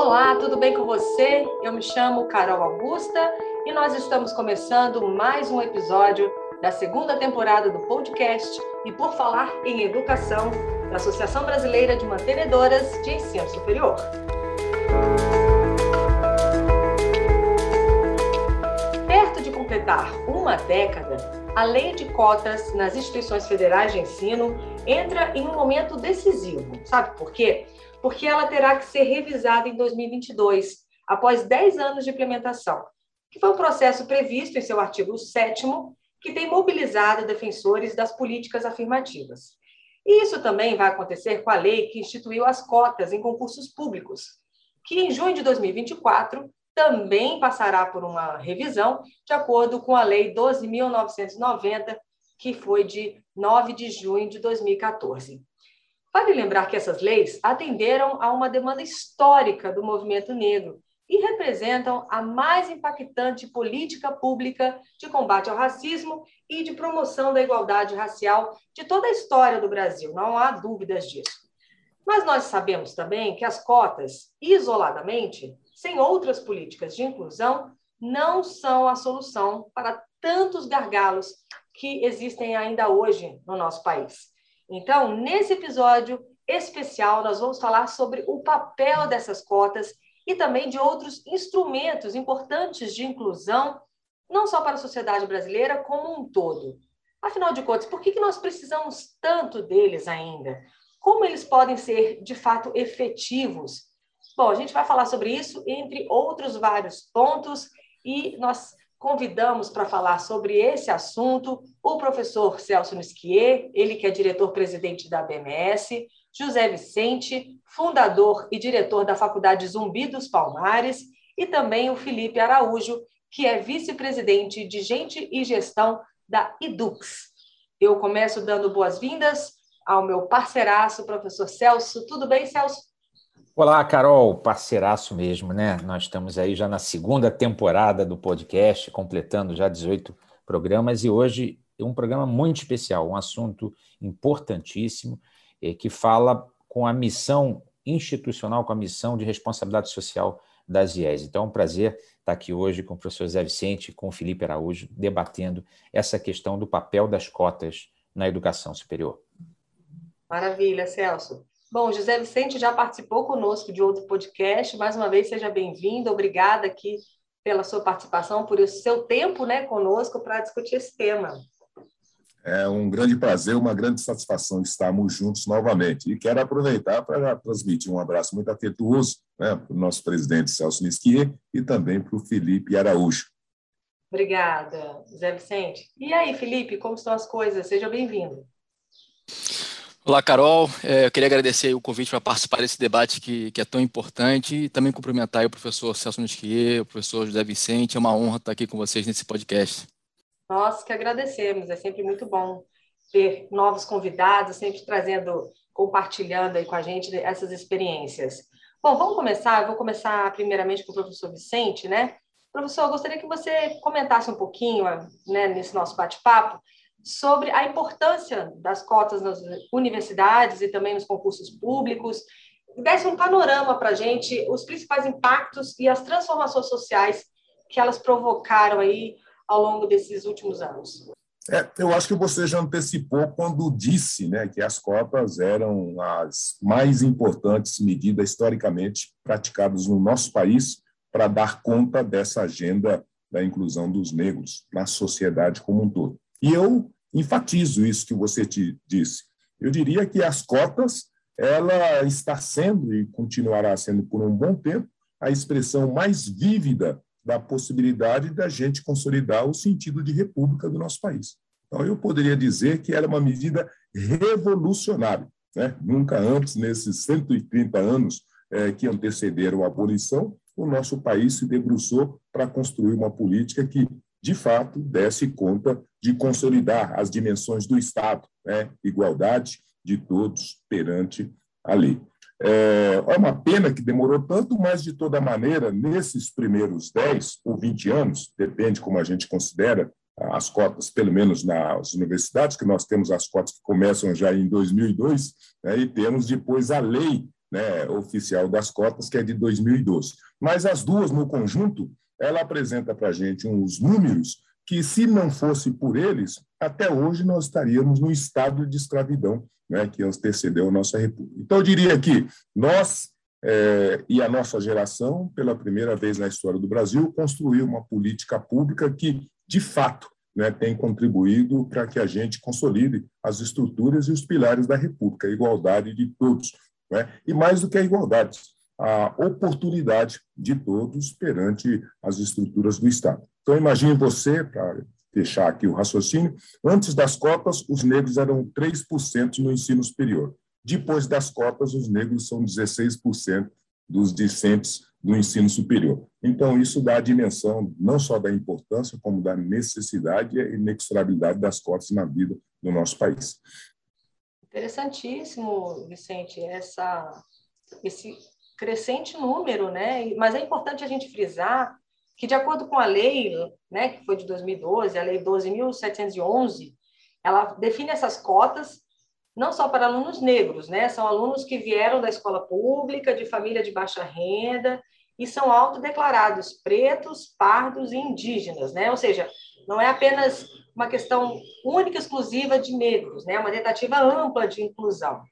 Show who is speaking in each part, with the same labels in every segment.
Speaker 1: Olá, tudo bem com você? Eu me chamo Carol Augusta e nós estamos começando mais um episódio da segunda temporada do podcast e por falar em educação da Associação Brasileira de Mantenedoras de Ensino Superior. Perto de completar uma década, a lei de cotas nas instituições federais de ensino entra em um momento decisivo. Sabe por quê? Porque ela terá que ser revisada em 2022, após 10 anos de implementação, que foi um processo previsto em seu artigo 7 que tem mobilizado defensores das políticas afirmativas. E isso também vai acontecer com a lei que instituiu as cotas em concursos públicos, que em junho de 2024 também passará por uma revisão, de acordo com a Lei 12.990, que foi de 9 de junho de 2014. Vale lembrar que essas leis atenderam a uma demanda histórica do movimento negro e representam a mais impactante política pública de combate ao racismo e de promoção da igualdade racial de toda a história do Brasil, não há dúvidas disso. Mas nós sabemos também que as cotas, isoladamente, sem outras políticas de inclusão, não são a solução para tantos gargalos que existem ainda hoje no nosso país. Então, nesse episódio especial, nós vamos falar sobre o papel dessas cotas e também de outros instrumentos importantes de inclusão, não só para a sociedade brasileira, como um todo. Afinal de contas, por que, que nós precisamos tanto deles ainda? Como eles podem ser, de fato, efetivos? Bom, a gente vai falar sobre isso, entre outros vários pontos, e nós convidamos para falar sobre esse assunto o professor Celso Nisquier, ele que é diretor-presidente da BMS, José Vicente, fundador e diretor da Faculdade Zumbi dos Palmares, e também o Felipe Araújo, que é vice-presidente de Gente e Gestão da Edux. Eu começo dando boas-vindas ao meu parceiraço, professor Celso. Tudo bem, Celso?
Speaker 2: Olá, Carol, parceiraço mesmo, né? Nós estamos aí já na segunda temporada do podcast, completando já 18 programas, e hoje é um programa muito especial, um assunto importantíssimo é, que fala com a missão institucional, com a missão de responsabilidade social das IES. Então, é um prazer estar aqui hoje com o professor Zé Vicente, com o Felipe Araújo, debatendo essa questão do papel das cotas na educação superior.
Speaker 1: Maravilha, Celso. Bom, José Vicente já participou conosco de outro podcast. Mais uma vez, seja bem-vindo. Obrigada aqui pela sua participação, por o seu tempo né, conosco para discutir esse tema.
Speaker 3: É um grande prazer, uma grande satisfação estarmos juntos novamente. E quero aproveitar para transmitir um abraço muito afetuoso né, para o nosso presidente Celso Nisquier e também para o Felipe Araújo.
Speaker 1: Obrigada, Zé Vicente. E aí, Felipe, como estão as coisas? Seja bem-vindo.
Speaker 4: Olá, Carol. É, eu queria agradecer o convite para participar desse debate que, que, é tão importante e também cumprimentar o professor Celso Nisquier, o professor José Vicente. É uma honra estar aqui com vocês nesse podcast.
Speaker 1: Nós que agradecemos, é sempre muito bom ter novos convidados, sempre trazendo, compartilhando aí com a gente essas experiências. Bom, vamos começar, eu vou começar primeiramente com o professor Vicente, né? Professor, eu gostaria que você comentasse um pouquinho, né, nesse nosso bate-papo, sobre a importância das cotas nas universidades e também nos concursos públicos, desse um panorama para a gente, os principais impactos e as transformações sociais que elas provocaram aí ao longo desses últimos anos?
Speaker 3: É, eu acho que você já antecipou quando disse né, que as cotas eram as mais importantes medidas historicamente praticadas no nosso país para dar conta dessa agenda da inclusão dos negros na sociedade como um todo. E eu enfatizo isso que você te disse. Eu diria que as cotas ela está sendo e continuará sendo por um bom tempo a expressão mais vívida da possibilidade da gente consolidar o sentido de república do nosso país. Então, eu poderia dizer que era uma medida revolucionária. Né? Nunca antes, nesses 130 anos é, que antecederam a abolição, o nosso país se debruçou para construir uma política que, de fato, desse conta de consolidar as dimensões do Estado, né? igualdade de todos perante a lei. É, é uma pena que demorou tanto, mas, de toda maneira, nesses primeiros 10 ou 20 anos, depende como a gente considera as cotas, pelo menos nas universidades, que nós temos as cotas que começam já em 2002, né, e temos depois a lei né, oficial das cotas, que é de 2012. Mas as duas, no conjunto, ela apresenta para a gente uns números que, se não fosse por eles, até hoje nós estaríamos no estado de escravidão né, que antecedeu a nossa república. Então, eu diria que nós é, e a nossa geração, pela primeira vez na história do Brasil, construiu uma política pública que, de fato, né, tem contribuído para que a gente consolide as estruturas e os pilares da República, a igualdade de todos. Né? E mais do que a igualdade, a oportunidade de todos perante as estruturas do Estado. Então, imagine você, para fechar aqui o raciocínio, antes das cotas, os negros eram 3% no ensino superior. Depois das cotas, os negros são 16% dos discentes do ensino superior. Então, isso dá a dimensão não só da importância, como da necessidade e inexorabilidade das cotas na vida do nosso país.
Speaker 1: Interessantíssimo, Vicente, essa, esse crescente número, né? Mas é importante a gente frisar que, de acordo com a lei, né, que foi de 2012, a lei 12.711, ela define essas cotas não só para alunos negros, né? São alunos que vieram da escola pública, de família de baixa renda, e são autodeclarados pretos, pardos e indígenas, né? Ou seja, não é apenas uma questão única, exclusiva de negros, né? É uma tentativa ampla de inclusão.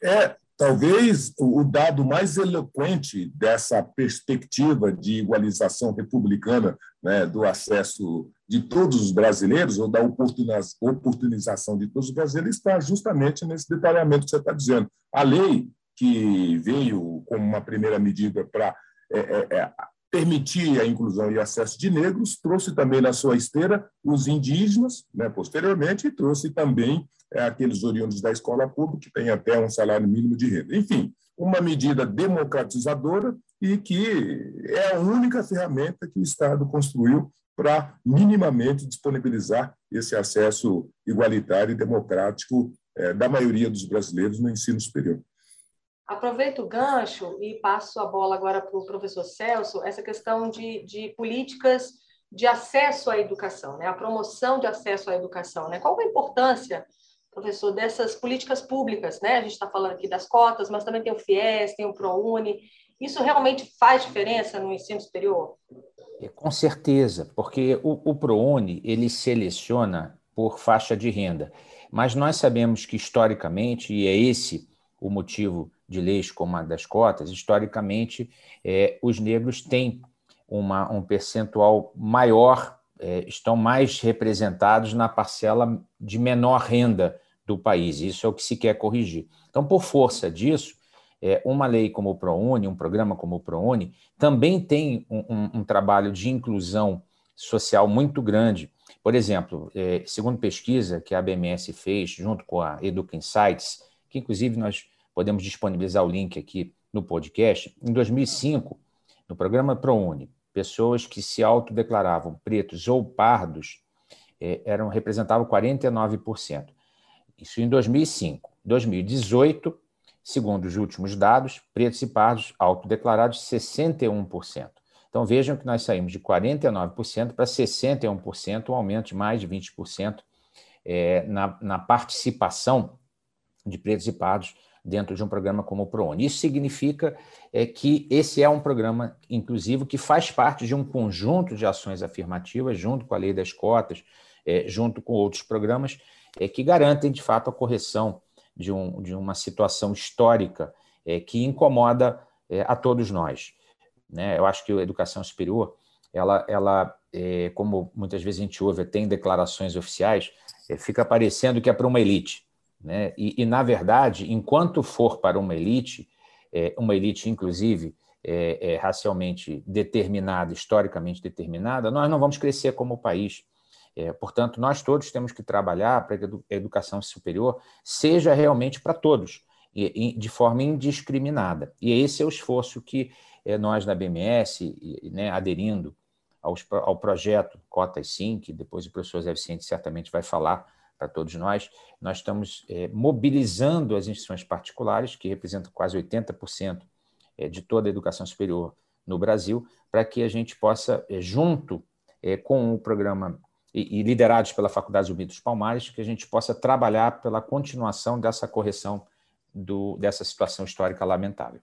Speaker 3: É, talvez o dado mais eloquente dessa perspectiva de igualização republicana, né, do acesso de todos os brasileiros, ou da oportunização de todos os brasileiros, está justamente nesse detalhamento que você está dizendo. A lei que veio como uma primeira medida para é, é, é, permitir a inclusão e acesso de negros, trouxe também na sua esteira os indígenas, né, posteriormente, e trouxe também aqueles oriundos da escola pública, que têm até um salário mínimo de renda. Enfim, uma medida democratizadora e que é a única ferramenta que o Estado construiu para minimamente disponibilizar esse acesso igualitário e democrático é, da maioria dos brasileiros no ensino superior.
Speaker 1: Aproveito o gancho e passo a bola agora para o professor Celso, essa questão de, de políticas de acesso à educação, né? a promoção de acesso à educação. Né? Qual a importância, professor, dessas políticas públicas? Né? A gente está falando aqui das cotas, mas também tem o FIES, tem o ProUni. Isso realmente faz diferença no ensino superior?
Speaker 2: É, com certeza, porque o, o ProUni ele seleciona por faixa de renda, mas nós sabemos que historicamente, e é esse o motivo de leis como a das cotas, historicamente, é, os negros têm uma, um percentual maior, é, estão mais representados na parcela de menor renda do país. Isso é o que se quer corrigir. Então, por força disso, é, uma lei como o ProUni, um programa como o ProUni, também tem um, um, um trabalho de inclusão social muito grande. Por exemplo, é, segundo pesquisa que a BMS fez, junto com a Educa Insights, que inclusive nós podemos disponibilizar o link aqui no podcast, em 2005, no programa ProUni, pessoas que se autodeclaravam pretos ou pardos é, eram representavam 49%. Isso em 2005. 2018, Segundo os últimos dados, pretos e pardos autodeclarados 61%. Então vejam que nós saímos de 49% para 61%, um aumento de mais de 20% é, na, na participação de pretos e pardos dentro de um programa como o ProUni. Isso significa é, que esse é um programa inclusivo que faz parte de um conjunto de ações afirmativas, junto com a lei das cotas, é, junto com outros programas, é, que garantem, de fato, a correção de, um, de uma situação histórica é, que incomoda é, a todos nós. Né? Eu acho que a educação superior, ela, ela é, como muitas vezes a gente ouve, tem declarações oficiais, é, fica parecendo que é para uma elite. Né? E, e, na verdade, enquanto for para uma elite, é, uma elite, inclusive, é, racialmente determinada, historicamente determinada, nós não vamos crescer como país. É, portanto, nós todos temos que trabalhar para que a educação superior seja realmente para todos, e, e, de forma indiscriminada. E esse é o esforço que é, nós da BMS, e, né, aderindo aos, ao projeto Cotas Sim, que depois o professor Zé Vicente certamente vai falar para todos nós, nós estamos é, mobilizando as instituições particulares, que representam quase 80% é, de toda a educação superior no Brasil, para que a gente possa, é, junto é, com o programa e, liderados pela Faculdade Zumbi dos Palmares, que a gente possa trabalhar pela continuação dessa correção do, dessa situação histórica lamentável.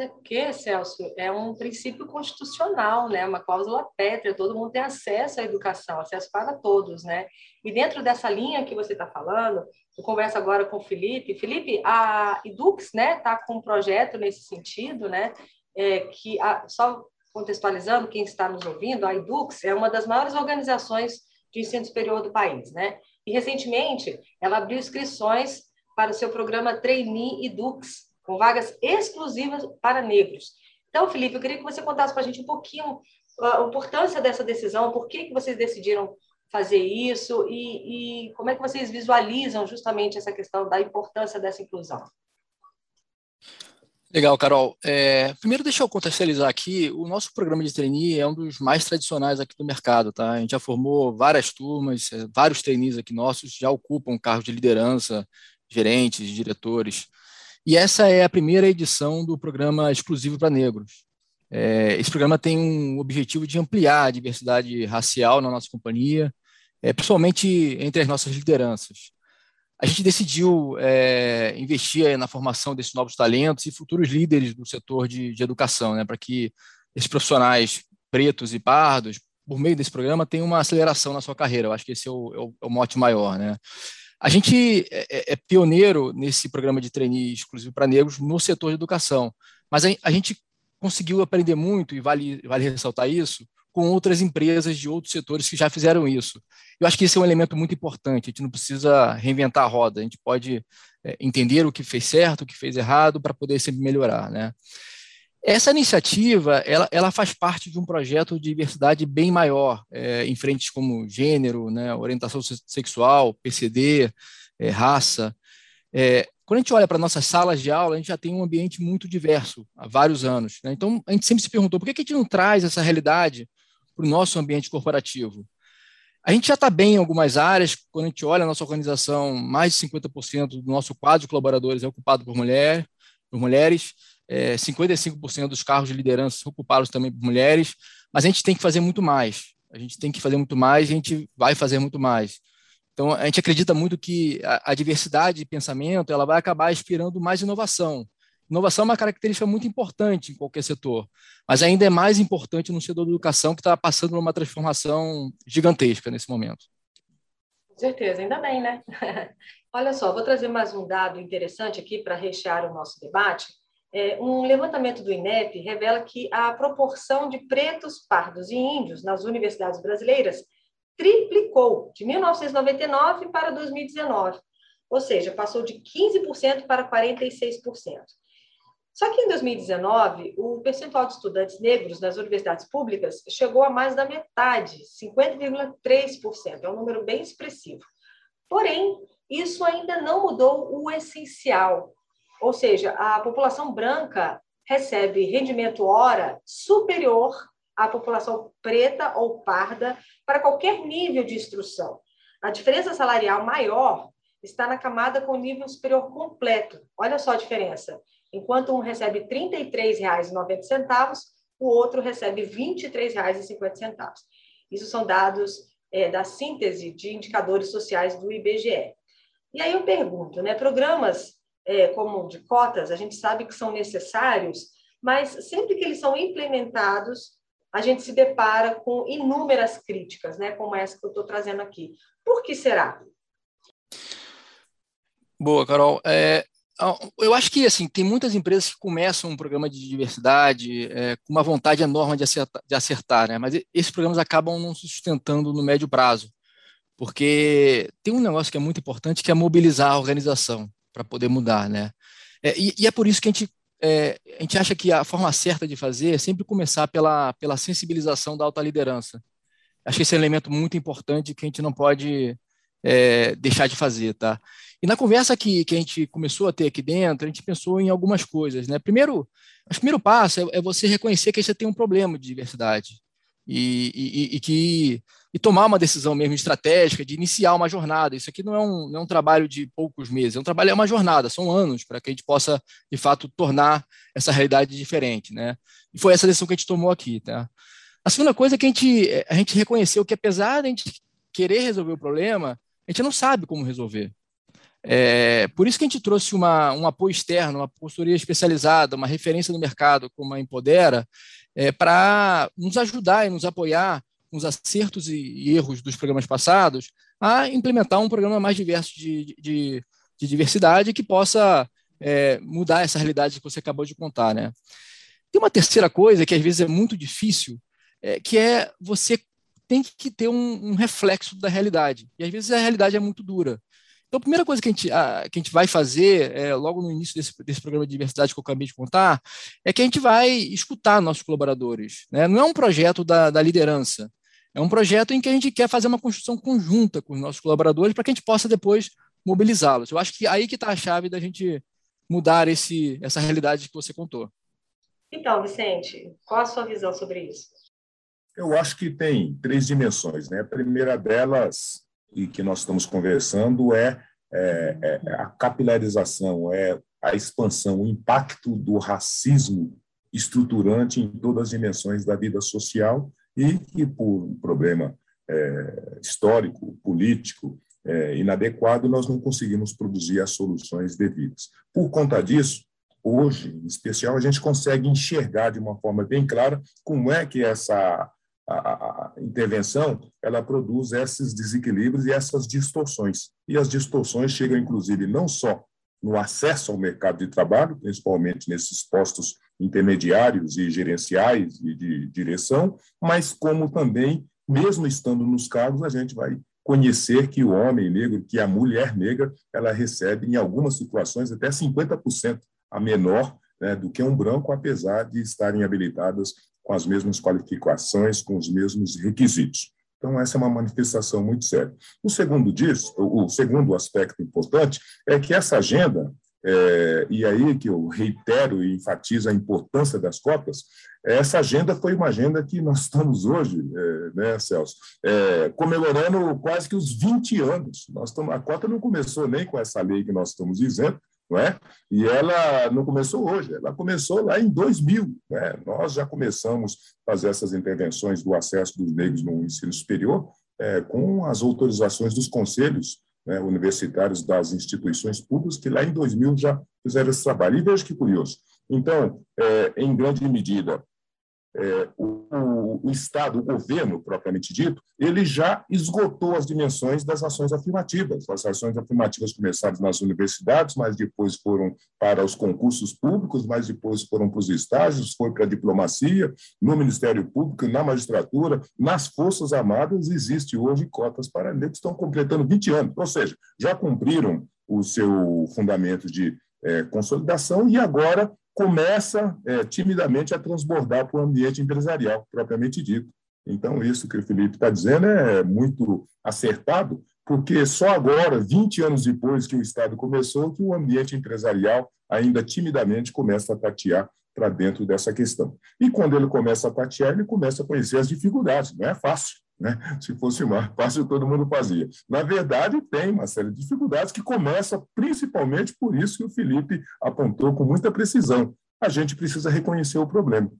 Speaker 1: É porque, Celso, é um princípio constitucional, né? uma cláusula pétrea, todo mundo tem acesso à educação, acesso para todos. Né? E dentro dessa linha que você está falando, eu converso agora com o Felipe. Felipe, a Edux está né, tá com um projeto nesse sentido, né? É, que, a, só contextualizando quem está nos ouvindo, a Edux é uma das maiores organizações de ensino superior do país. Né? E, recentemente, ela abriu inscrições para o seu programa Trainee Edux, com vagas exclusivas para negros. Então, Felipe, eu queria que você contasse para a gente um pouquinho a importância dessa decisão, por que, que vocês decidiram fazer isso e, e como é que vocês visualizam justamente essa questão da importância dessa inclusão.
Speaker 4: Legal, Carol. É, primeiro, deixa eu contextualizar aqui. O nosso programa de trainee é um dos mais tradicionais aqui do mercado, tá? A gente já formou várias turmas, é, vários trainees aqui nossos já ocupam cargos de liderança, gerentes, diretores. E essa é a primeira edição do programa exclusivo para negros. É, esse programa tem um objetivo de ampliar a diversidade racial na nossa companhia, é, principalmente entre as nossas lideranças. A gente decidiu é, investir na formação desses novos talentos e futuros líderes do setor de, de educação, né, para que esses profissionais pretos e pardos, por meio desse programa, tenham uma aceleração na sua carreira. Eu acho que esse é o, é o, é o mote maior. Né? A gente é, é, é, pioneiro nesse programa de trainee exclusivo para negros no setor de educação, mas a, a gente conseguiu aprender muito, e vale, vale ressaltar isso, com outras empresas de outros setores que já fizeram isso. Eu acho que esse é um elemento muito importante, a gente não precisa reinventar a roda, a gente pode é, entender o que fez certo, o que fez errado, para poder sempre melhorar. Né? Essa iniciativa, ela, ela faz parte de um projeto de diversidade bem maior, é, em frentes como gênero, né, orientação sexual, PCD, é, raça. É, quando a gente olha para nossas salas de aula, a gente já tem um ambiente muito diverso há vários anos. Né? Então, a gente sempre se perguntou por que a gente não traz essa realidade para o nosso ambiente corporativo? A gente já está bem em algumas áreas, quando a gente olha a nossa organização, mais de 50% do nosso quadro de colaboradores é ocupado por, mulher, por mulheres, é, 55% dos cargos de liderança são ocupados também por mulheres, mas a gente tem que fazer muito mais. A gente tem que fazer muito mais, a gente vai fazer muito mais. Então, a gente acredita muito que a, a diversidade de pensamento ela vai acabar inspirando mais inovação. Inovação é uma característica muito importante em qualquer setor, mas ainda é mais importante no setor da educação, que está passando por uma transformação gigantesca nesse momento.
Speaker 1: Com certeza, ainda bem, né? Olha só, vou trazer mais um dado interessante aqui para rechear o nosso debate. É, um levantamento do INEP revela que a proporção de pretos, pardos e índios nas universidades brasileiras triplicou de 1999 para 2019, ou seja, passou de 15% para 46%. Só que em 2019, o percentual de estudantes negros nas universidades públicas chegou a mais da metade, 50,3%, é um número bem expressivo. Porém, isso ainda não mudou o essencial, ou seja, a população branca recebe rendimento hora superior à população preta ou parda para qualquer nível de instrução. A diferença salarial maior está na camada com nível superior completo. Olha só a diferença. Enquanto um recebe R$ 33,90, o outro recebe R$ 23,50. Isso são dados é, da síntese de indicadores sociais do IBGE. E aí eu pergunto, né, programas é, como de cotas, a gente sabe que são necessários, mas sempre que eles são implementados, a gente se depara com inúmeras críticas, né, como essa que eu estou trazendo aqui. Por que será?
Speaker 4: Boa, Carol. É, eu acho que assim tem muitas empresas que começam um programa de diversidade é, com uma vontade enorme de acertar, de acertar, né? Mas esses programas acabam não se sustentando no médio prazo, porque tem um negócio que é muito importante que é mobilizar a organização para poder mudar, né? É, e, e, é por isso que a gente, é, a gente acha que a forma certa de fazer é sempre começar pela, pela sensibilização da alta liderança. Acho que esse é um elemento muito importante que a gente não pode é, deixar de fazer, tá? E na conversa que, que a gente começou a ter aqui dentro, a gente pensou em algumas coisas, né? Primeiro, o primeiro passo é, é você reconhecer que você tem um problema de diversidade e, e, e que e tomar uma decisão mesmo estratégica de iniciar uma jornada. Isso aqui não é um, não é um trabalho de poucos meses, é um trabalho, é uma jornada, são anos para que a gente possa, de fato, tornar essa realidade diferente. Né? E foi essa decisão que a gente tomou aqui. Tá? A segunda coisa é que a gente, a gente reconheceu que, apesar de a gente querer resolver o problema, a gente não sabe como resolver. É, por isso que a gente trouxe uma, um apoio externo, uma consultoria especializada, uma referência no mercado como a Empodera, é, para nos ajudar e nos apoiar com os acertos e erros dos programas passados a implementar um programa mais diverso de, de, de diversidade que possa é, mudar essa realidade que você acabou de contar. Né? Tem uma terceira coisa que às vezes é muito difícil, é, que é você tem que ter um, um, reflexo da realidade. E às vezes a realidade é muito dura. Então, a primeira coisa que a gente, a, que a gente vai fazer, é, logo no início desse, desse programa de diversidade que eu acabei de contar, é que a gente vai escutar nossos colaboradores. Né? Não é um projeto da, da liderança, é um projeto em que a gente quer fazer uma construção conjunta com os nossos colaboradores para que a gente possa depois mobilizá-los. Eu acho que aí que está a chave da gente mudar esse, essa realidade que você contou.
Speaker 1: Então, Vicente, qual a sua visão sobre isso?
Speaker 3: Eu acho que tem três dimensões. Né? A primeira delas, e que nós estamos conversando, é, é, é a capilarização, é a expansão, o impacto do racismo estruturante em todas as dimensões da vida social e que, por um problema é, histórico, político, é, inadequado, nós não conseguimos produzir as soluções devidas. Por conta disso, hoje, em especial, a gente consegue enxergar de uma forma bem clara como é que essa a, a, intervenção ela produz esses desequilíbrios e essas distorções. E as distorções chegam, inclusive, não só no acesso ao mercado de trabalho, principalmente nesses postos intermediários e gerenciais e de direção, mas como também, mesmo estando nos cargos, a gente vai conhecer que o homem negro, que a mulher negra, ela recebe, em algumas situações, até 50% a menor né, do que um branco, apesar de estarem habilitadas com as mesmas qualificações, com os mesmos requisitos. Então, essa é uma manifestação muito séria. O segundo disso, o segundo aspecto importante é que essa agenda, é, e aí que eu reitero e enfatizo a importância das cotas, essa agenda foi uma agenda que nós estamos hoje, é, né, Celso, é, comemorando quase que os 20 anos. Nós estamos, a cota não começou nem com essa lei que nós estamos dizendo, não é? E ela não começou hoje, ela começou lá em 2000. Né? Nós já começamos a fazer essas intervenções do acesso dos negros no ensino superior é, com as autorizações dos conselhos né, universitários das instituições públicas, que lá em 2000 já fizeram esse trabalho. E veja que curioso. Então, é, em grande medida, é, o, o, Estado, o governo propriamente dito, ele já esgotou as dimensões das ações afirmativas. As ações afirmativas começaram nas universidades, mas depois foram para os concursos públicos, mas depois foram para os estágios, foi para a diplomacia, no Ministério Público, na magistratura, nas Forças Armadas, existe hoje cotas para negros que estão completando 20 anos, ou seja, já cumpriram o seu fundamento de é, consolidação e agora começa é, timidamente a transbordar para o ambiente empresarial, propriamente dito. Então, isso que o Felipe está dizendo é muito acertado, porque só agora, 20 anos depois que o Estado começou, que o ambiente empresarial ainda timidamente começa a tatear para dentro dessa questão. E quando ele começa a tatear, ele começa a conhecer as dificuldades, não é fácil. Né? Se fosse mais fácil, todo mundo fazia. Na verdade, tem uma série de dificuldades que começa principalmente por isso que o Felipe apontou com muita precisão. A gente precisa reconhecer o problema.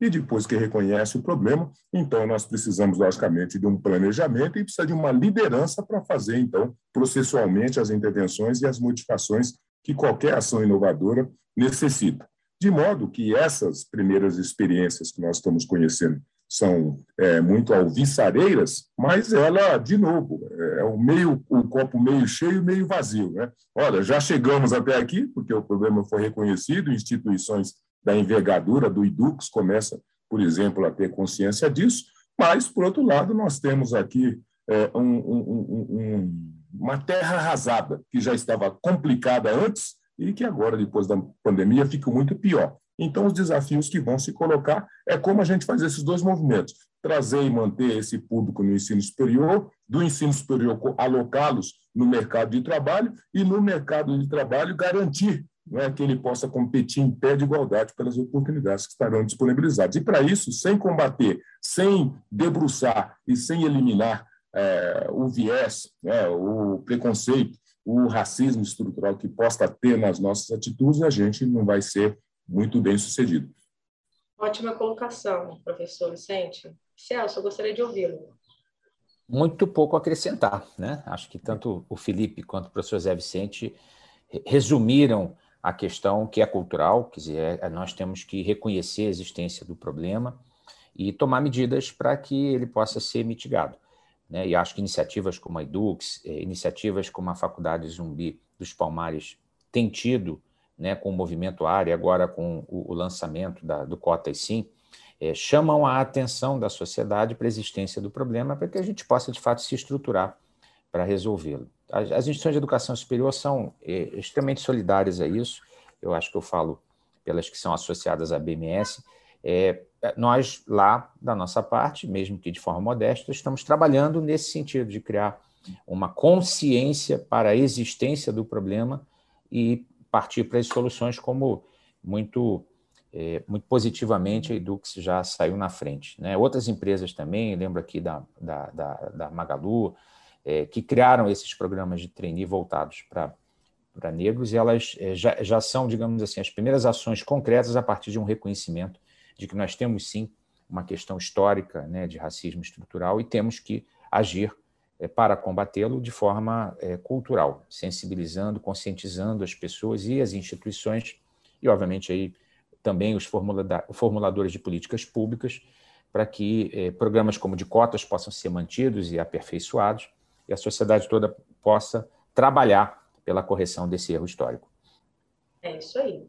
Speaker 3: E depois que reconhece o problema, então nós precisamos, logicamente, de um planejamento e precisa de uma liderança para fazer, então, processualmente as intervenções e as modificações que qualquer ação inovadora necessita. De modo que essas primeiras experiências que nós estamos conhecendo são é, muito alviçareiras, mas ela, de novo, é o meio, o copo meio cheio, meio vazio. Né? Olha, já chegamos até aqui, porque o problema foi reconhecido, instituições da envergadura do IDUX começam, por exemplo, a ter consciência disso, mas, por outro lado, nós temos aqui é, um, um, um, uma terra arrasada, que já estava complicada antes e que agora, depois da pandemia, fica muito pior. Então, os desafios que vão se colocar é como a gente faz esses dois movimentos: trazer e manter esse público no ensino superior, do ensino superior alocá-los no mercado de trabalho e no mercado de trabalho garantir é, que ele possa competir em pé de igualdade pelas oportunidades que estarão disponibilizadas. E para isso, sem combater, sem debruçar e sem eliminar é, o viés, né, o preconceito, o racismo estrutural que possa ter nas nossas atitudes, a gente não vai ser muito bem sucedido.
Speaker 1: Ótima colocação, professor Vicente. Celso, eu gostaria de ouvi-lo.
Speaker 2: Muito pouco a acrescentar, né? Acho que tanto o Felipe quanto o professor Zé Vicente resumiram a questão que é cultural, quer dizer, é, nós temos que reconhecer a existência do problema e tomar medidas para que ele possa ser mitigado. Né? E acho que iniciativas como a Edux, é, iniciativas como a Faculdade Zumbi dos Palmares têm tido, né, com o movimento área, agora com o, o lançamento da, do Cotas Sim, é, chamam a atenção da sociedade para a existência do problema, para que a gente possa, de fato, se estruturar para resolvê-lo. As, as, instituições de educação superior são é, extremamente solidárias a isso, eu acho que eu falo pelas que são associadas à BMS, é, nós lá, da nossa parte, mesmo que de forma modesta, estamos trabalhando nesse sentido de criar uma consciência para a existência do problema e partir para as soluções como muito é, muito positivamente a Edux já saiu na frente. Né? Outras empresas também, lembro aqui da, da, da, da Magalu, é, que criaram esses programas de trainee voltados para negros, e elas é, já, já são, digamos assim, as primeiras ações concretas a partir de um reconhecimento de que nós temos sim uma questão histórica né, de racismo estrutural e temos que agir para combatê-lo de forma é, cultural, sensibilizando, conscientizando as pessoas e as instituições, e obviamente aí também os formuladores de políticas públicas, para que eh, programas como de cotas possam ser mantidos e aperfeiçoados, e a sociedade toda possa trabalhar pela correção desse erro histórico.
Speaker 1: É isso aí.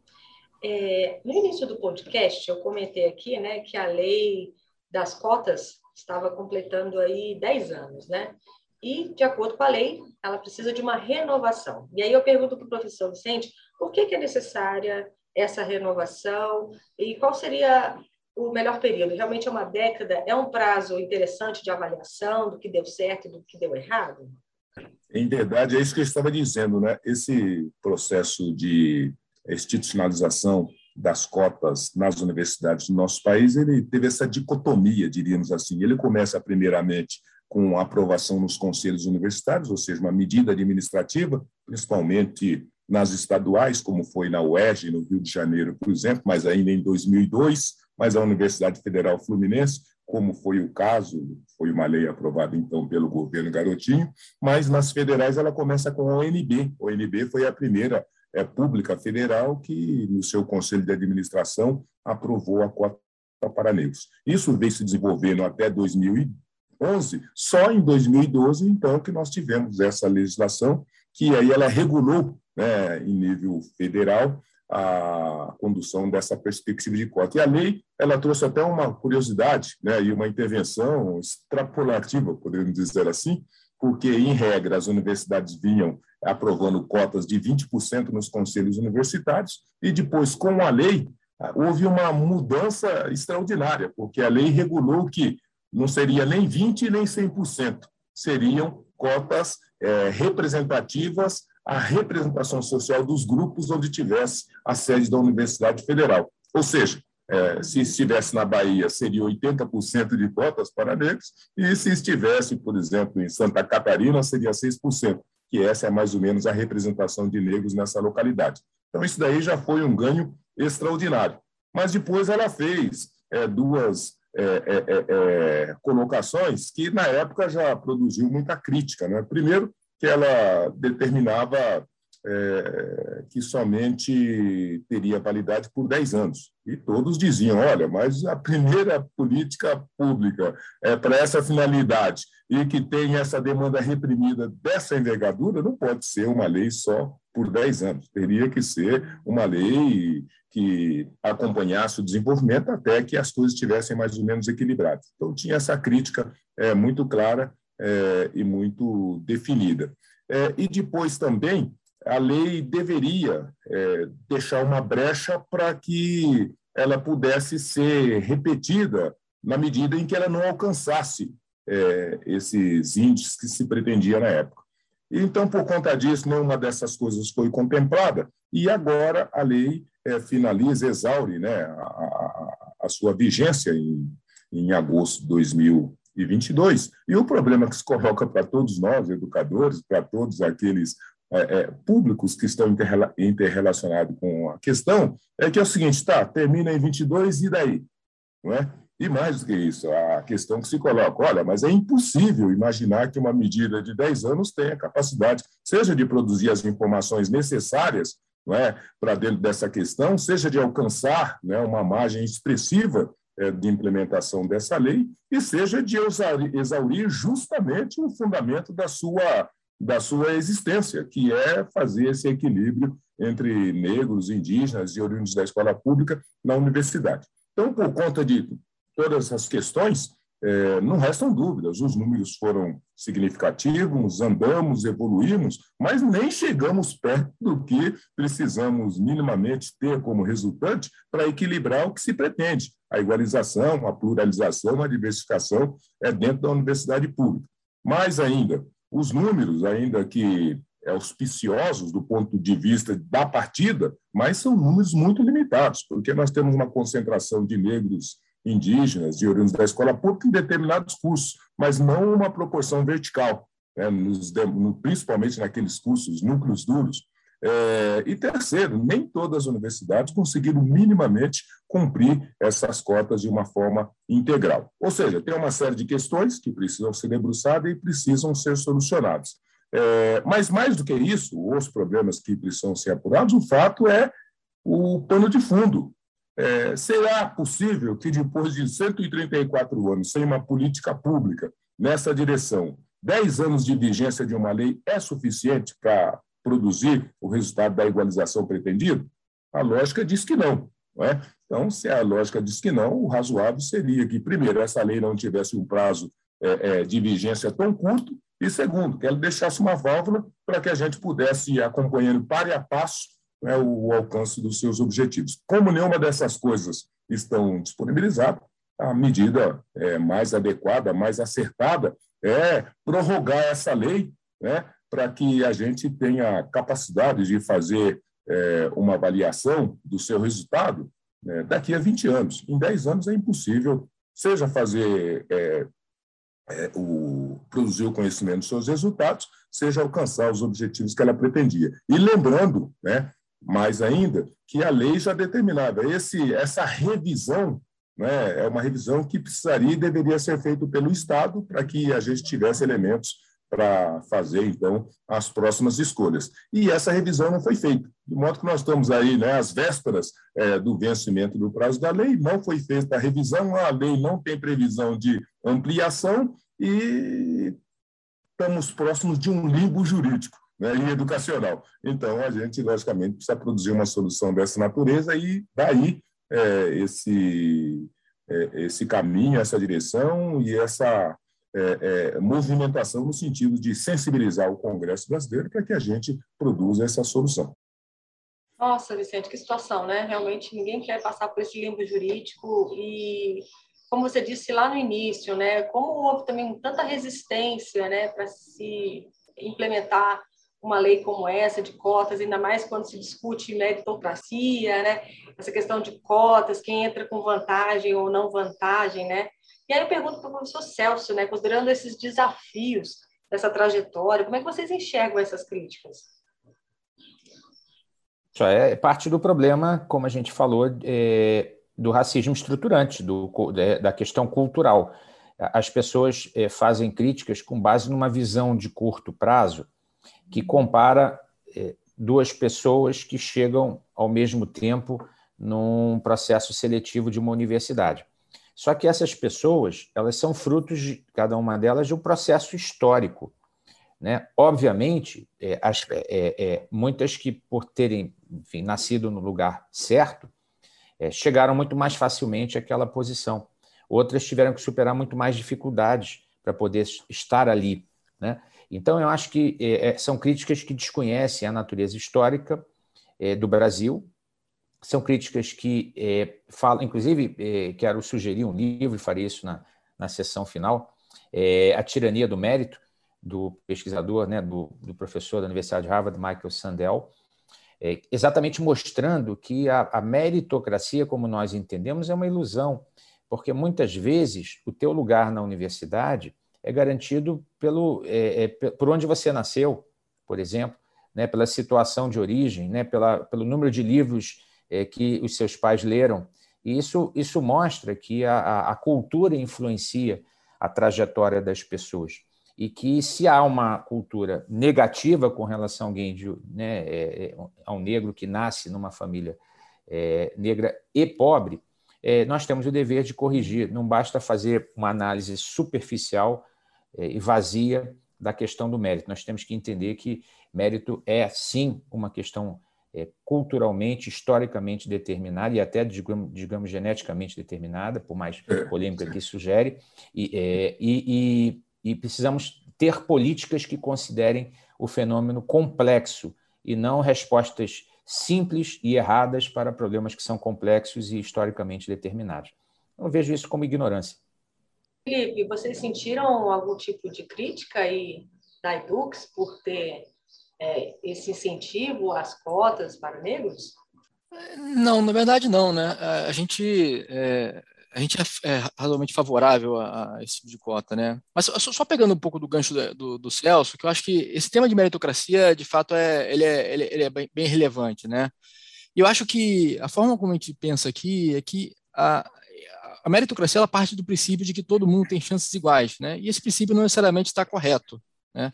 Speaker 1: É, no início do podcast, eu comentei aqui né, que a lei das cotas estava completando aí 10 anos, né? E, de acordo com a lei, ela precisa de uma renovação. E aí eu pergunto para o professor Vicente por que, que é necessária essa renovação e qual seria o melhor período? Realmente é uma década? É um prazo interessante de avaliação do que deu certo e do que deu errado?
Speaker 3: Em verdade, é isso que eu estava dizendo, né? Esse processo de institucionalização das cotas nas universidades do nosso país, ele teve essa dicotomia, diríamos assim. Ele começa primeiramente com aprovação nos conselhos universitários, ou seja, uma medida administrativa, principalmente nas estaduais, como foi na UERJ, no Rio de Janeiro, por exemplo, mas ainda em 2002, mas a Universidade Federal Fluminense, como foi o caso, foi uma lei aprovada então pelo governo Garotinho, mas nas federais ela começa com a ONB. A ONB foi a primeira é, pública federal que, no seu conselho de administração, aprovou a cota para negros. Isso veio se desenvolvendo até 2011, só em 2012, então, que nós tivemos essa legislação, que aí ela regulou né, em nível federal a condução dessa perspectiva de cota. E a lei ela trouxe até uma curiosidade né, e uma intervenção extrapolativa, podemos dizer assim, porque, em regra, as universidades vinham aprovando cotas de 20% nos conselhos universitários, e depois, com a lei, houve uma mudança extraordinária, porque a lei regulou que não seria nem 20% nem 100%, seriam cotas é, representativas a representação social dos grupos onde tivesse a sede da Universidade Federal. Ou seja, é, se estivesse na Bahia, seria 80% de cotas para negros, e se estivesse, por exemplo, em Santa Catarina, seria 6%, que essa é mais ou menos a representação de negros nessa localidade. Então, isso daí já foi um ganho extraordinário. Mas depois ela fez é, duas é colocações que, na época, já produziu muita crítica. Né? Primeiro, que ela determinava é, que somente teria validade por 10 anos. E todos diziam: olha, mas a primeira política pública é para essa finalidade e que tem essa demanda reprimida dessa envergadura, não pode ser uma lei só por 10 anos. Teria que ser uma lei que acompanhasse o desenvolvimento até que as coisas estivessem mais ou menos equilibradas. Então, tinha essa crítica é, muito clara é, e muito definida. É, e depois também a lei deveria é, deixar uma brecha para que ela pudesse ser repetida na medida em que ela não alcançasse é, esses índices que se pretendia na época. Então, por conta disso, nenhuma dessas coisas foi contemplada e agora a lei é, finaliza, exaure né, a, a, a sua vigência em, em agosto de 2000, 2022. E o problema que se coloca para todos nós, educadores, para todos aqueles é, é, públicos que estão interrelacionados com a questão, é que é o seguinte, tá, termina em 22 e daí? Não é? E mais do que isso, a questão que se coloca, olha, mas é impossível imaginar que uma medida de 10 anos tenha capacidade, seja de produzir as informações necessárias não é, para dentro dessa questão, seja de alcançar né, uma margem expressiva é, de implementação dessa lei, e seja de exaurir justamente o fundamento da sua, da sua existência, que é fazer esse equilíbrio entre negros, indígenas e oriundos da escola pública na universidade. Então, por conta de todas essas questões, é, não restam dúvidas, os números foram significativos, andamos, evoluímos, mas nem chegamos perto do que precisamos minimamente ter como resultante para equilibrar o que se pretende, a igualização, a pluralização, a diversificação é dentro da universidade pública. Mais ainda, os números, ainda que auspiciosos do ponto de vista da partida, mas são números muito limitados, porque nós temos uma concentração de negros indígenas e oriundos da escola pública em determinados cursos, mas não uma proporção vertical, né, nos, principalmente naqueles cursos, núcleos duros. É, e terceiro, nem todas as universidades conseguiram minimamente cumprir essas cotas de uma forma integral. Ou seja, tem uma série de questões que precisam ser debruçadas e precisam ser solucionadas. É, mas mais do que isso, os problemas que precisam ser apurados, o fato é o pano de fundo, é, será possível que, depois de 134 anos, sem uma política pública nessa direção, 10 anos de vigência de uma lei é suficiente para produzir o resultado da igualização pretendido? A lógica diz que não. não é? Então, se a lógica diz que não, o razoável seria que, primeiro, essa lei não tivesse um prazo é, é, de vigência tão curto, e segundo, que ela deixasse uma válvula para que a gente pudesse ir acompanhando par a passo né, o alcance dos seus objetivos. Como nenhuma dessas coisas estão disponibilizadas, a medida é, mais adequada, mais acertada, é prorrogar essa lei né, para que a gente tenha capacidade de fazer é, uma avaliação do seu resultado né, daqui a 20 anos. Em 10 anos é impossível, seja fazer é, é, o, produzir o conhecimento dos seus resultados, seja alcançar os objetivos que ela pretendia. E lembrando né, mais ainda, que a lei já determinava. Esse, essa revisão né, é uma revisão que precisaria e deveria ser feita pelo Estado para que a gente tivesse elementos para fazer, então, as próximas escolhas. E essa revisão não foi feita, de modo que nós estamos aí, né, às vésperas é, do vencimento do prazo da lei, não foi feita a revisão, a lei não tem previsão de ampliação e estamos próximos de um limbo jurídico né, e educacional. Então, a gente, logicamente, precisa produzir uma solução dessa natureza e daí é, esse, é, esse caminho, essa direção e essa é, é movimentação no sentido de sensibilizar o Congresso brasileiro para que a gente produza essa solução.
Speaker 1: Nossa, Vicente, que situação, né? Realmente ninguém quer passar por esse limbo jurídico e, como você disse lá no início, né? Como houve também tanta resistência, né, para se implementar uma lei como essa de cotas, ainda mais quando se discute meritocracia, né? Essa questão de cotas, quem entra com vantagem ou não vantagem, né? E aí eu pergunto para o professor Celso, né? Considerando esses desafios dessa trajetória, como é que vocês enxergam essas críticas?
Speaker 2: é parte do problema, como a gente falou, é, do racismo estruturante, do, da questão cultural. As pessoas é, fazem críticas com base numa visão de curto prazo que compara é, duas pessoas que chegam ao mesmo tempo num processo seletivo de uma universidade. Só que essas pessoas, elas são frutos, de, cada uma delas, de um processo histórico. Né? Obviamente, é, as, é, é, muitas que, por terem enfim, nascido no lugar certo, é, chegaram muito mais facilmente àquela posição. Outras tiveram que superar muito mais dificuldades para poder estar ali. Né? Então, eu acho que é, é, são críticas que desconhecem a natureza histórica é, do Brasil, são críticas que é, falam, inclusive, é, quero sugerir um livro, e farei isso na, na sessão final, é, A Tirania do Mérito, do pesquisador, né, do, do, professor da Universidade de Harvard, Michael Sandel, exatamente mostrando que a, a meritocracia, como nós entendemos, é uma ilusão, porque muitas vezes o teu lugar na universidade é garantido pelo, é, é, por onde você nasceu, por exemplo, né, pela situação de origem, né, pela, pelo número de livros é, que os seus pais leram. E isso, isso mostra que a, a cultura influencia a trajetória das pessoas. E que, se há uma cultura negativa com relação a alguém, de, né, é, é, a um negro que nasce numa família é, negra e pobre, é, nós temos o dever de corrigir. Não basta fazer uma análise superficial e vazia da questão do mérito. Nós temos que entender que mérito é, sim, uma questão é, culturalmente, historicamente determinada e até, digamos, digamos, geneticamente determinada, por mais é, polêmica que isso sugere, e, é, e, e, e precisamos ter políticas que considerem o fenômeno complexo e não respostas simples e erradas para problemas que são complexos e historicamente determinados. Eu vejo isso como ignorância.
Speaker 1: Felipe, vocês sentiram algum tipo de crítica aí da Edux por ter é, esse incentivo às cotas para negros?
Speaker 4: Não, na verdade não, né? A gente é, a gente é, é razoavelmente favorável a, a, esse tipo de cota, né? Mas só, só, pegando um pouco do gancho do, do, do, Celso, que eu acho que esse tema de meritocracia, de fato, é ele é, ele, ele é bem, bem, relevante, né? E eu acho que a forma como a gente pensa aqui é que a, a meritocracia ela parte do princípio de que todo mundo tem chances iguais, né? E esse princípio não necessariamente está correto, né?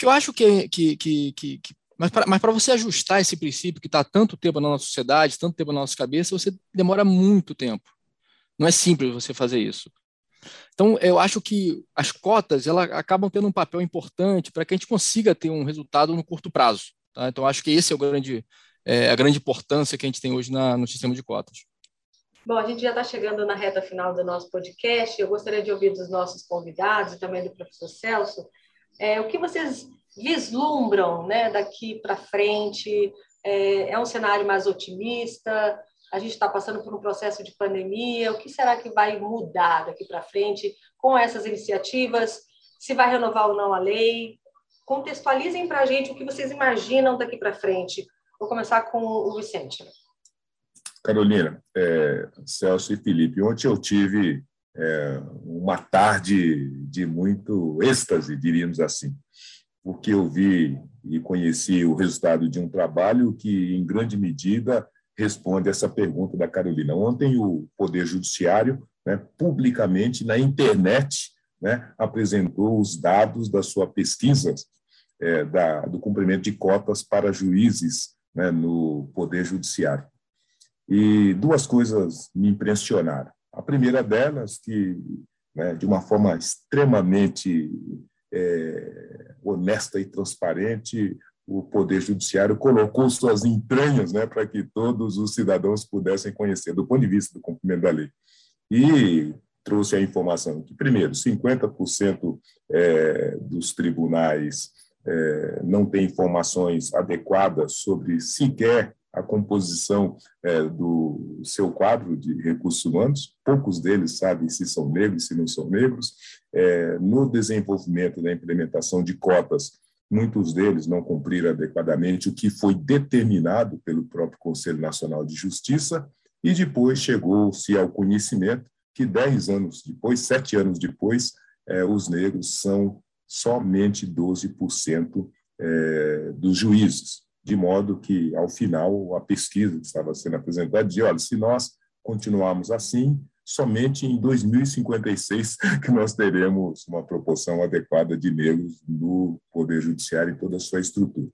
Speaker 4: que eu acho que, que, que, que, que mas para você ajustar esse princípio que está tanto tempo na nossa sociedade, tanto tempo na nossa cabeça, você demora muito tempo. Não é simples você fazer isso. Então, eu acho que as cotas ela acabam tendo um papel importante para que a gente consiga ter um resultado no curto prazo. Tá? Então, acho que esse é, o grande, é, a grande importância que a gente tem hoje na, no sistema de cotas.
Speaker 1: Bom, a gente já está chegando na reta final do nosso podcast. Eu gostaria de ouvir dos nossos convidados e também do professor Celso é, o que vocês vislumbram né, daqui para frente? É, é um cenário mais otimista? A gente está passando por um processo de pandemia. O que será que vai mudar daqui para frente com essas iniciativas? Se vai renovar ou não a lei? Contextualizem para a gente o que vocês imaginam daqui para frente. Vou começar com o Vicente.
Speaker 3: Carolina, é, Celso e Felipe, ontem eu tive é, uma tarde de muito êxtase, diríamos assim, porque eu vi e conheci o resultado de um trabalho que, em grande medida, responde essa pergunta da Carolina. Ontem, o Poder Judiciário, né, publicamente, na internet, né, apresentou os dados da sua pesquisa é, da, do cumprimento de cotas para juízes né, no Poder Judiciário. E duas coisas me impressionaram. A primeira delas, que né, de uma forma extremamente é, honesta e transparente, o Poder Judiciário colocou suas entranhas né, para que todos os cidadãos pudessem conhecer, do ponto de vista do cumprimento da lei. E trouxe a informação que, primeiro, 50% é, dos tribunais é, não têm informações adequadas sobre sequer a composição é, do seu quadro de recursos humanos, poucos deles sabem se são negros, se não são negros. É, no desenvolvimento da implementação de cotas, muitos deles não cumpriram adequadamente o que foi determinado pelo próprio Conselho Nacional de Justiça, e depois chegou-se ao conhecimento que dez anos depois, sete anos depois, é, os negros são somente 12% é, dos juízes de modo que, ao final, a pesquisa que estava sendo apresentada dizia, olha, se nós continuarmos assim, somente em 2056 que nós teremos uma proporção adequada de negros no Poder Judiciário e toda a sua estrutura.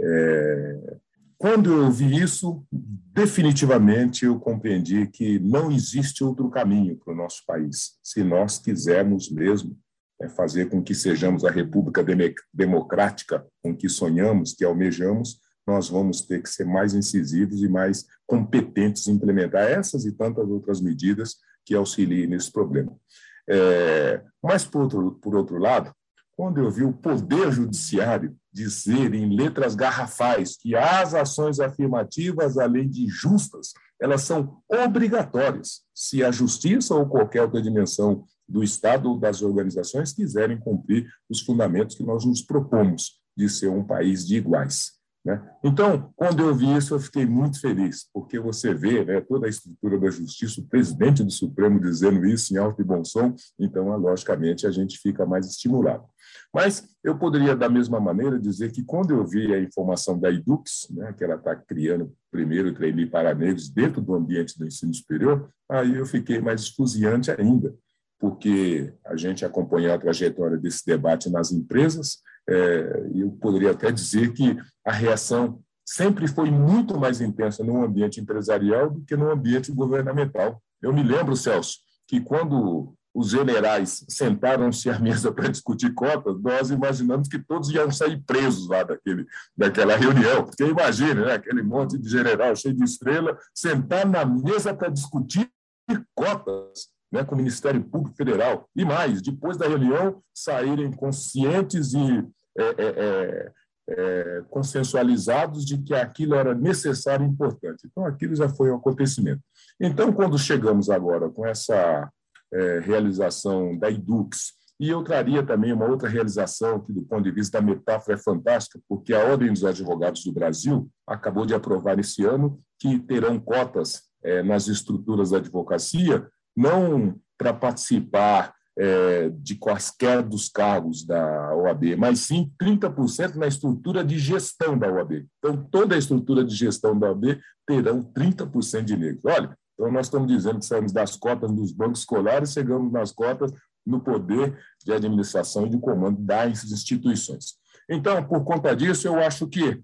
Speaker 3: É... Quando eu vi isso, definitivamente eu compreendi que não existe outro caminho para o nosso país, se nós quisermos mesmo é fazer com que sejamos a república democrática com que sonhamos, que almejamos, nós vamos ter que ser mais incisivos e mais competentes em implementar essas e tantas outras medidas que auxiliem nesse problema. É, mas, por outro, por outro lado, quando eu vi o Poder Judiciário dizer em letras garrafais que as ações afirmativas, além de justas, elas são obrigatórias se a justiça ou qualquer outra dimensão do Estado ou das organizações quiserem cumprir os fundamentos que nós nos propomos de ser um país de iguais. Né? Então, quando eu vi isso, eu fiquei muito feliz, porque você vê né, toda a estrutura da justiça, o presidente do Supremo dizendo isso em alto e bom som, então, logicamente, a gente fica mais estimulado. Mas eu poderia, da mesma maneira, dizer que quando eu vi a informação da Edux, né, que ela está criando primeiro trainee para negros dentro do ambiente do ensino superior, aí eu fiquei mais esfuziante ainda, porque a gente acompanhou a trajetória desse debate nas empresas, é, eu poderia até dizer que a reação sempre foi muito mais intensa no ambiente empresarial do que no ambiente governamental. Eu me lembro, Celso, que quando os generais sentaram-se à mesa para discutir cotas, nós imaginamos que todos iam sair presos lá daquele, daquela reunião. Porque imagine, né, aquele monte de general cheio de estrela sentar na mesa para discutir cotas né, com o Ministério Público Federal. E mais, depois da reunião, saírem conscientes e é, é, é, é, consensualizados de que aquilo era necessário e importante. Então, aquilo já foi um acontecimento. Então, quando chegamos agora com essa é, realização da IDUX, e eu traria também uma outra realização que, do ponto de vista da metáfora, é fantástica, porque a Ordem dos Advogados do Brasil acabou de aprovar esse ano que terão cotas é, nas estruturas da advocacia, não para participar é, de quaisquer dos cargos da OAB, mas sim 30% na estrutura de gestão da OAB. Então, toda a estrutura de gestão da OAB terão 30% de negros. Olha, então nós estamos dizendo que saímos das cotas dos bancos escolares, chegamos nas cotas no poder de administração e de comando das instituições. Então, por conta disso, eu acho que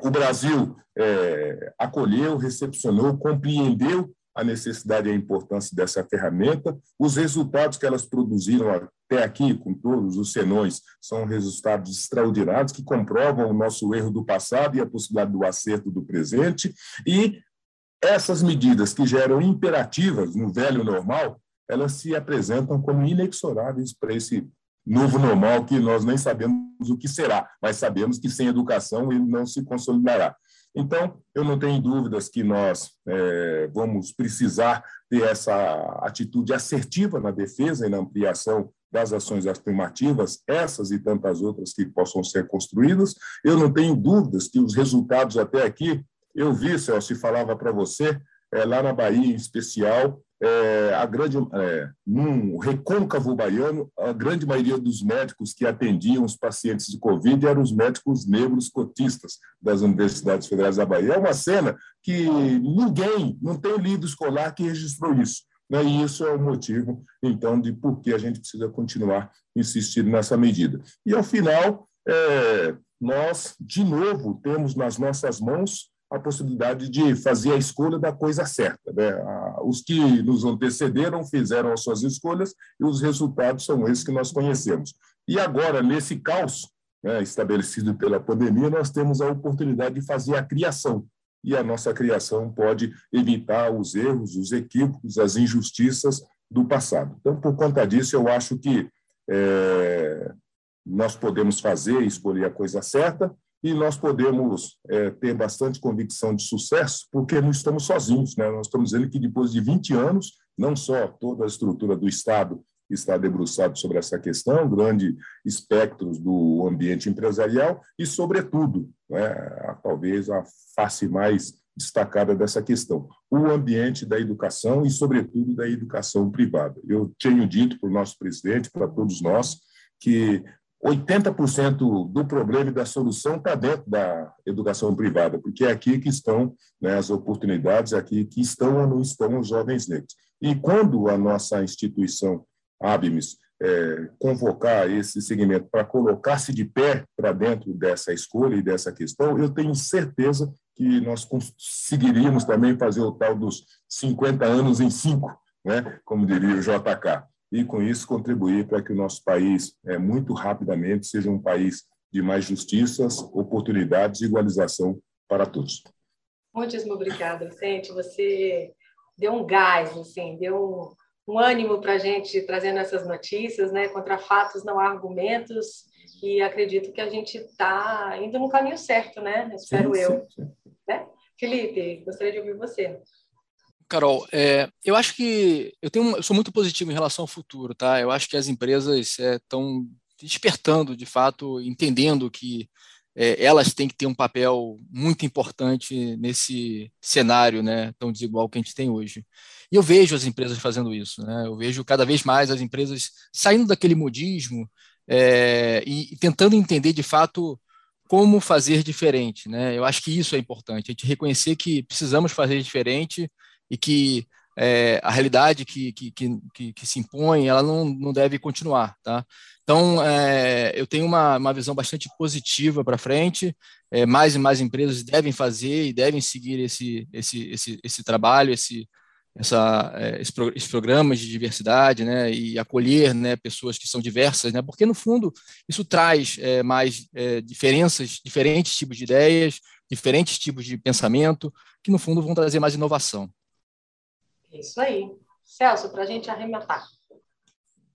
Speaker 3: o Brasil é, acolheu, recepcionou, compreendeu a necessidade e a importância dessa ferramenta. Os resultados que elas produziram até aqui, com todos os senões, são resultados extraordinários que comprovam o nosso erro do passado e a possibilidade do acerto do presente. E essas medidas que geram imperativas no velho normal, elas se apresentam como inexoráveis para esse novo normal que nós nem sabemos o que será, mas sabemos que sem educação ele não se consolidará. Então, eu não tenho dúvidas que nós é, vamos precisar ter essa atitude assertiva na defesa e na ampliação das ações afirmativas, essas e tantas outras que possam ser construídas. Eu não tenho dúvidas que os resultados até aqui, eu vi, Celso, e falava para você, é, lá na Bahia em especial, é, a grande, é, num recôncavo baiano, a grande maioria dos médicos que atendiam os pacientes de Covid eram os médicos negros cotistas das universidades federais da Bahia. É uma cena que ninguém, não tem lido escolar que registrou isso. Né? E isso é o motivo, então, de por que a gente precisa continuar insistindo nessa medida. E, ao final, é, nós, de novo, temos nas nossas mãos a possibilidade de fazer a escolha da coisa certa. Né? Os que nos antecederam fizeram as suas escolhas e os resultados são esses que nós conhecemos. E agora, nesse caos né, estabelecido pela pandemia, nós temos a oportunidade de fazer a criação. E a nossa criação pode evitar os erros, os equívocos, as injustiças do passado. Então, por conta disso, eu acho que é, nós podemos fazer, escolher a coisa certa, e nós podemos é, ter bastante convicção de sucesso, porque não estamos sozinhos. Né? Nós estamos dizendo que depois de 20 anos, não só toda a estrutura do Estado está debruçado sobre essa questão, grande espectro do ambiente empresarial e, sobretudo, né, talvez a face mais destacada dessa questão, o ambiente da educação e, sobretudo, da educação privada. Eu tenho dito para o nosso presidente, para todos nós, que 80% do problema e da solução está dentro da educação privada, porque é aqui que estão né, as oportunidades, é aqui que estão ou não estão os jovens negros. E quando a nossa instituição, ABMES, é, convocar esse segmento para colocar-se de pé para dentro dessa escolha e dessa questão, eu tenho certeza que nós conseguiríamos também fazer o tal dos 50 anos em 5, né, como diria o JK e, com isso, contribuir para que o nosso país, é, muito rapidamente, seja um país de mais justiças, oportunidades e igualização para todos.
Speaker 1: Muitíssimo obrigada, Vicente. Você deu um gás, assim, deu um, um ânimo para a gente trazendo essas notícias, né? Contra fatos não há argumentos, e acredito que a gente está indo no caminho certo, né? Espero sim, eu. Sim, sim. Né? Felipe, gostaria de ouvir você.
Speaker 4: Carol, é, eu acho que eu tenho, eu sou muito positivo em relação ao futuro, tá? Eu acho que as empresas estão é, despertando, de fato, entendendo que é, elas têm que ter um papel muito importante nesse cenário né, tão desigual que a gente tem hoje. E eu vejo as empresas fazendo isso, né? eu vejo cada vez mais as empresas saindo daquele modismo é, e, e, tentando entender de fato como fazer diferente. Né? Eu acho que isso é importante, a gente reconhecer que precisamos fazer diferente e que é, a realidade que, que, que, que, se impõe, ela não, não deve continuar, tá? Então, é, eu tenho uma, uma visão bastante positiva para frente, é, mais e mais empresas devem fazer e devem seguir esse, esse, esse, esse trabalho, esse, essa, é, esse, esse programas de diversidade, né, e acolher, né, pessoas que são diversas, né, porque no fundo isso traz é, mais é, diferenças, diferentes tipos de ideias, diferentes tipos de pensamento, que no fundo vão trazer mais inovação.
Speaker 1: Isso aí. Celso, para a gente arrematar.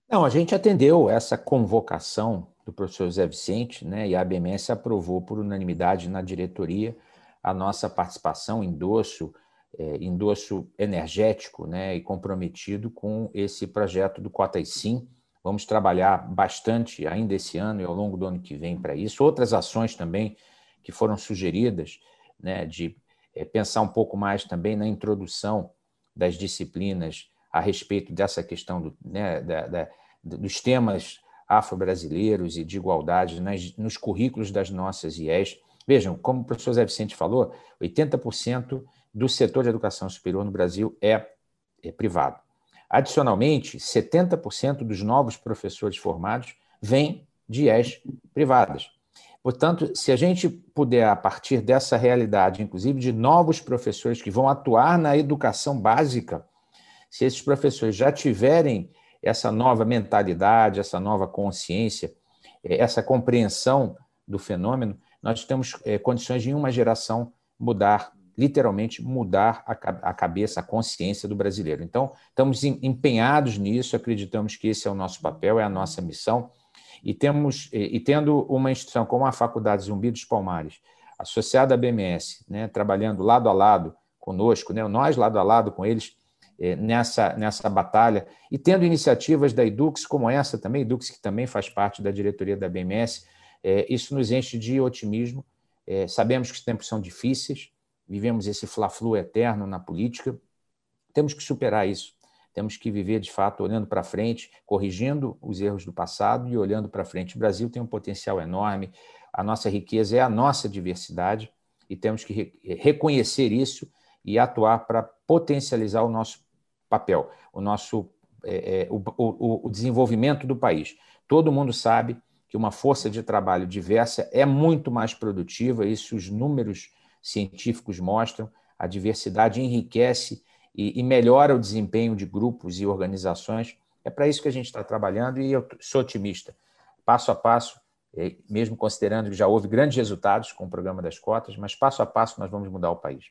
Speaker 2: Não, a gente atendeu essa convocação do professor José Vicente, né, e a ABMS aprovou por unanimidade na diretoria a nossa participação, endosso, é, endosso energético né, e comprometido com esse projeto do Cotas Sim. Vamos trabalhar bastante ainda esse ano e ao longo do ano que vem para isso. Outras ações também que foram sugeridas, né, de é, pensar um pouco mais também na introdução das disciplinas a respeito dessa questão do, né, da, da, dos temas afro-brasileiros e de igualdade nas, nos currículos das nossas IES. Vejam, como o professor Zé Vicente falou, 80% do setor de educação superior no Brasil é, é privado. Adicionalmente, 70% dos novos professores formados vêm de IES privadas. Portanto, se a gente puder, a partir dessa realidade, inclusive de novos professores que vão atuar na educação básica, se esses professores já tiverem essa nova mentalidade, essa nova consciência, eh, essa compreensão do fenômeno, nós temos é, condições de, em uma geração, mudar, literalmente mudar a, cabeça, a consciência do brasileiro. Então, estamos empenhados nisso, acreditamos que esse é o nosso papel, é a nossa missão e, temos, e, tendo uma instituição como a Faculdade Zumbi dos Palmares, associada à BMS, né, trabalhando lado a lado conosco, né, nós lado a lado com eles é, nessa, nessa batalha, e tendo iniciativas da Edux como essa também, Edux que também faz parte da diretoria da BMS, é, isso nos enche de otimismo. É, sabemos que os tempos são difíceis, vivemos esse fla-flu eterno na política, temos que superar isso. Temos que viver, de fato, olhando para frente, corrigindo os erros do passado e olhando para frente. O Brasil tem um potencial enorme, a nossa riqueza é a nossa diversidade e temos que re reconhecer isso e atuar para potencializar o nosso papel, o nosso é, é, o, o, o desenvolvimento do país. Todo mundo sabe que uma força de trabalho diversa é muito mais produtiva, isso os números científicos mostram. A diversidade enriquece e, e melhora o desempenho de grupos e organizações. É para isso que a gente está trabalhando e eu sou otimista. Passo a passo, é, mesmo considerando que já houve grandes resultados com o programa das cotas, mas passo a passo nós vamos mudar o país.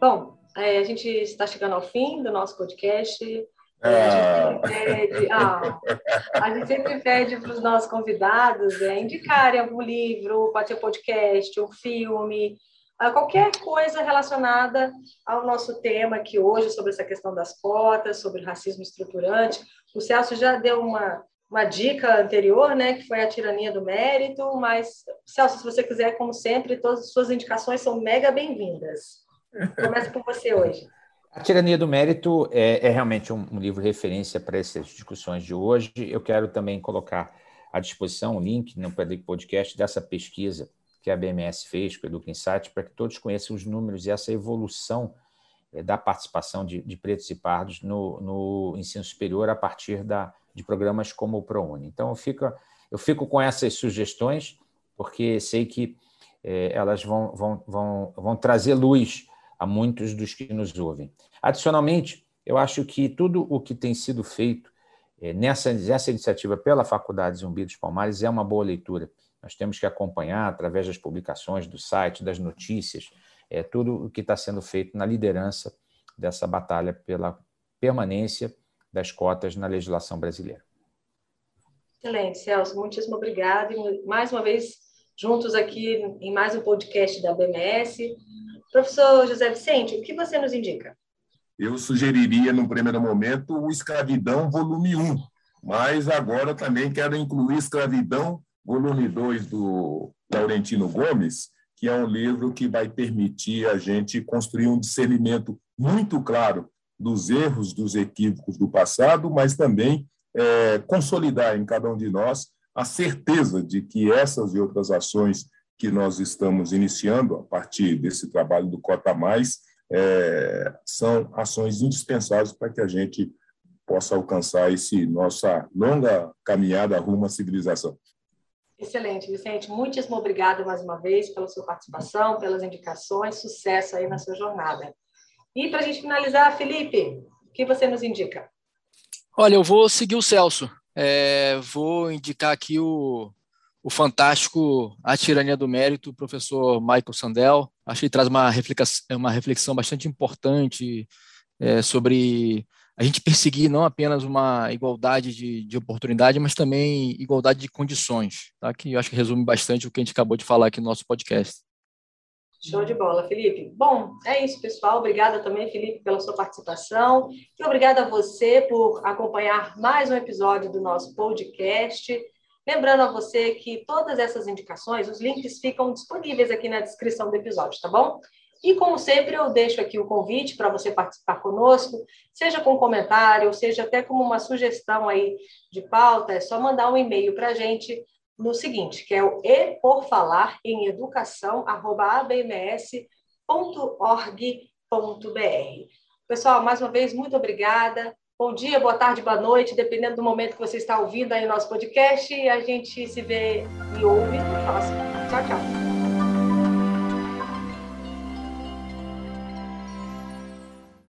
Speaker 1: Bom, é, a gente está chegando ao fim do nosso podcast. É, a, gente pede, ah, sempre pede para os nossos convidados é, indicarem algum livro, pode ser podcast, um filme, ah, qualquer coisa relacionada ao nosso tema aqui hoje, sobre essa questão das cotas, sobre racismo estruturante. O Celso já deu uma, uma dica anterior, né, que foi a tirania do mérito, mas, Celso, se você quiser, como sempre, todas as suas indicações são mega bem-vindas. Começa por você hoje.
Speaker 2: A Tirania do Mérito é, é realmente um, um, livro referência para essas discussões de hoje. Eu quero também colocar à disposição o link no podcast dessa pesquisa que a BMS fez com o Educa Insight, para que todos conheçam os números e essa evolução é, da participação de, de, pretos e pardos no, no, ensino superior a partir da, de programas como o ProUni. Então, eu fico, eu fico com essas sugestões, porque sei que é, elas vão, vão, vão, vão trazer luz a muitos dos que nos ouvem. Adicionalmente, eu acho que tudo o que tem sido feito é, nessa, nessa iniciativa pela Faculdade Zumbi dos Palmares é uma boa leitura. Nós temos que acompanhar, através das publicações do site, das notícias, é, tudo o que está sendo feito na liderança dessa batalha pela permanência das cotas na legislação brasileira.
Speaker 1: Excelente, Celso. Muitíssimo obrigado. E mais uma vez, juntos aqui em mais um podcast da BMS. Professor José Vicente, o que você nos indica?
Speaker 3: Eu sugeriria, no primeiro momento, o Escravidão, volume 1, mas agora também quero incluir Escravidão, volume 2, do Laurentino Gomes, que é um livro que vai permitir a gente construir um discernimento muito claro dos erros, dos equívocos do passado, mas também é, consolidar em cada um de nós a certeza de que essas e outras ações que nós estamos iniciando a partir desse trabalho do Cota Mais é, são ações indispensáveis para que a gente possa alcançar esse nossa longa caminhada rumo à civilização.
Speaker 1: Excelente, Vicente. Muitíssimo obrigada mais uma vez pela sua participação, pelas indicações. Sucesso aí na sua jornada. E para a gente finalizar, Felipe, o que você nos indica?
Speaker 4: Olha, eu vou seguir o Celso. É, vou indicar aqui o, o fantástico A Tirania do Mérito, professor Michael Sandel. Acho que traz uma reflexão, uma reflexão bastante importante é, sobre a gente perseguir não apenas uma igualdade de, de oportunidade, mas também igualdade de condições, tá? que eu acho que resume bastante o que a gente acabou de falar aqui no nosso podcast.
Speaker 1: Show de bola, Felipe. Bom, é isso, pessoal. Obrigada também, Felipe, pela sua participação. E obrigada a você por acompanhar mais um episódio do nosso podcast. Lembrando a você que todas essas indicações, os links ficam disponíveis aqui na descrição do episódio, tá bom? E, como sempre, eu deixo aqui o convite para você participar conosco, seja com comentário, seja até como uma sugestão aí de pauta, é só mandar um e-mail para a gente no seguinte, que é o e por falar em educação@abms.org.br. Pessoal, mais uma vez muito obrigada. Bom dia, boa tarde, boa noite, dependendo do momento que você está ouvindo aí o nosso podcast. A gente se vê e ouve próximo. Tchau, tchau.